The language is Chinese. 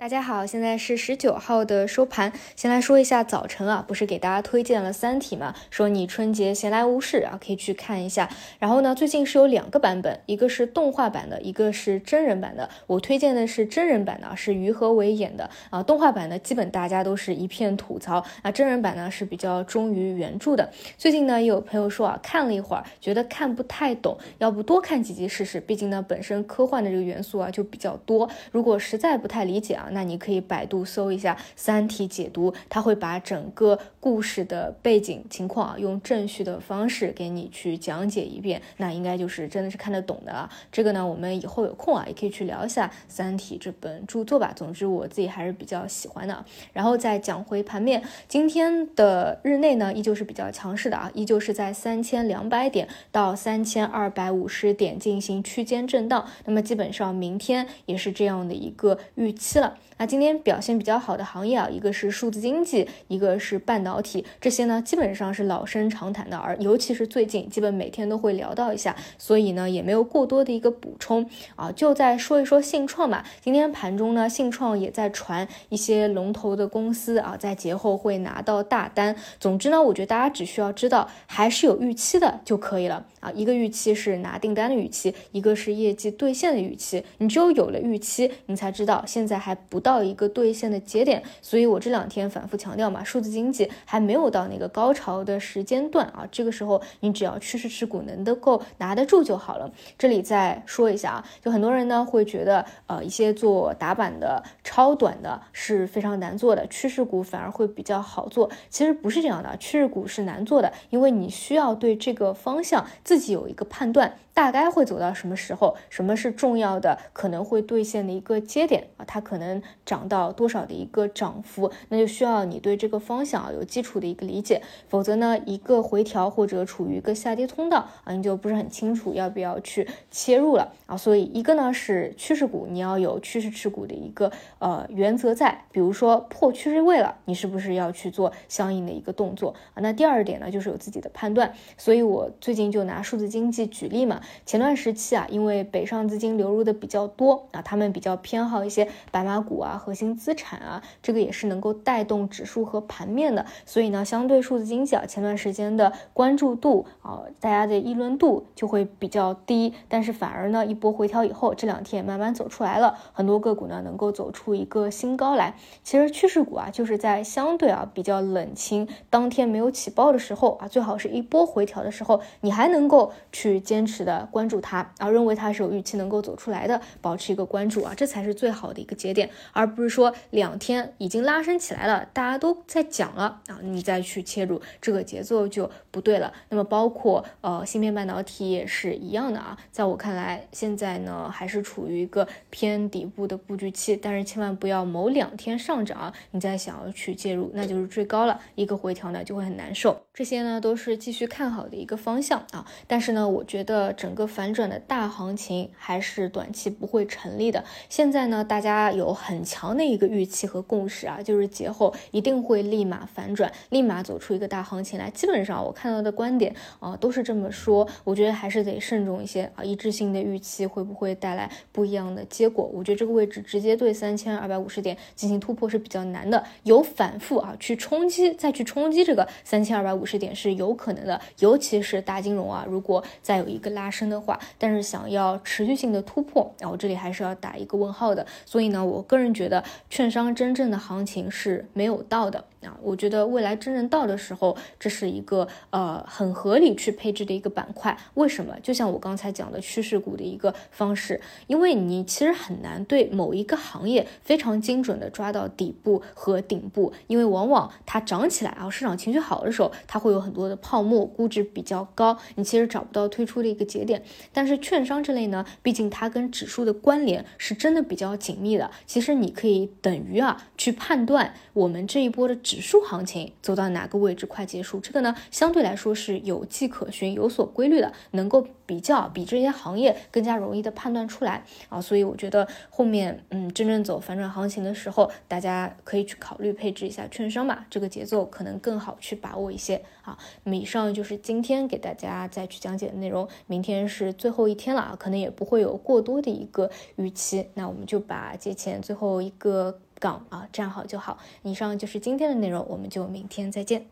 大家好，现在是十九号的收盘。先来说一下早晨啊，不是给大家推荐了《三体》嘛？说你春节闲来无事啊，可以去看一下。然后呢，最近是有两个版本，一个是动画版的，一个是真人版的。我推荐的是真人版的，是于和伟演的啊。动画版呢，基本大家都是一片吐槽啊。真人版呢是比较忠于原著的。最近呢，也有朋友说啊，看了一会儿，觉得看不太懂，要不多看几集试试。毕竟呢，本身科幻的这个元素啊就比较多，如果实在不太理解啊。那你可以百度搜一下《三体解读》，它会把整个故事的背景情况啊，用正序的方式给你去讲解一遍，那应该就是真的是看得懂的了。这个呢，我们以后有空啊，也可以去聊一下《三体》这本著作吧。总之，我自己还是比较喜欢的。然后再讲回盘面，今天的日内呢，依旧是比较强势的啊，依旧是在三千两百点到三千二百五十点进行区间震荡。那么基本上明天也是这样的一个预期了。那今天表现比较好的行业啊，一个是数字经济，一个是半导体，这些呢基本上是老生常谈的，而尤其是最近，基本每天都会聊到一下，所以呢也没有过多的一个补充啊，就再说一说信创吧。今天盘中呢，信创也在传一些龙头的公司啊，在节后会拿到大单。总之呢，我觉得大家只需要知道还是有预期的就可以了啊。一个预期是拿订单的预期，一个是业绩兑现的预期。你只有有了预期，你才知道现在还不到。一个兑现的节点，所以我这两天反复强调嘛，数字经济还没有到那个高潮的时间段啊，这个时候你只要趋势持股能够拿得住就好了。这里再说一下啊，就很多人呢会觉得，呃，一些做打板的超短的是非常难做的，趋势股反而会比较好做。其实不是这样的，趋势股是难做的，因为你需要对这个方向自己有一个判断。大概会走到什么时候？什么是重要的可能会兑现的一个节点啊？它可能涨到多少的一个涨幅？那就需要你对这个方向啊有基础的一个理解，否则呢，一个回调或者处于一个下跌通道啊，你就不是很清楚要不要去切入了啊。所以一个呢是趋势股，你要有趋势持股的一个呃原则在，比如说破趋势位了，你是不是要去做相应的一个动作啊？那第二点呢，就是有自己的判断。所以我最近就拿数字经济举例嘛。前段时期啊，因为北上资金流入的比较多啊，他们比较偏好一些白马股啊、核心资产啊，这个也是能够带动指数和盘面的。所以呢，相对数字经济啊，前段时间的关注度啊，大家的议论度就会比较低。但是反而呢，一波回调以后，这两天也慢慢走出来了，很多个股呢能够走出一个新高来。来其实趋势股啊，就是在相对啊比较冷清、当天没有起爆的时候啊，最好是一波回调的时候，你还能够去坚持的。关注它，然后认为它是有预期能够走出来的，保持一个关注啊，这才是最好的一个节点，而不是说两天已经拉升起来了，大家都在讲了啊，你再去切入，这个节奏就不对了。那么包括呃芯片半导体也是一样的啊，在我看来，现在呢还是处于一个偏底部的布局期，但是千万不要某两两天上涨，你再想要去介入，那就是追高了，一个回调呢就会很难受。这些呢都是继续看好的一个方向啊，但是呢，我觉得整。个反转的大行情还是短期不会成立的。现在呢，大家有很强的一个预期和共识啊，就是节后一定会立马反转，立马走出一个大行情来。基本上我看到的观点啊，都是这么说。我觉得还是得慎重一些啊，一致性的预期会不会带来不一样的结果？我觉得这个位置直接对三千二百五十点进行突破是比较难的，有反复啊去冲击，再去冲击这个三千二百五十点是有可能的。尤其是大金融啊，如果再有一个拉升。的话，但是想要持续性的突破，然后这里还是要打一个问号的。所以呢，我个人觉得券商真正的行情是没有到的。啊，我觉得未来真正到的时候，这是一个呃很合理去配置的一个板块。为什么？就像我刚才讲的趋势股的一个方式，因为你其实很难对某一个行业非常精准的抓到底部和顶部，因为往往它涨起来啊，市场情绪好的时候，它会有很多的泡沫，估值比较高，你其实找不到推出的一个节点。但是券商这类呢，毕竟它跟指数的关联是真的比较紧密的，其实你可以等于啊去判断我们这一波的。指数行情走到哪个位置快结束？这个呢，相对来说是有迹可循、有所规律的，能够比较比这些行业更加容易的判断出来啊。所以我觉得后面嗯，真正走反转行情的时候，大家可以去考虑配置一下券商吧，这个节奏可能更好去把握一些啊。那么以上就是今天给大家再去讲解的内容，明天是最后一天了啊，可能也不会有过多的一个预期。那我们就把节前最后一个。杠啊，站好就好。以上就是今天的内容，我们就明天再见。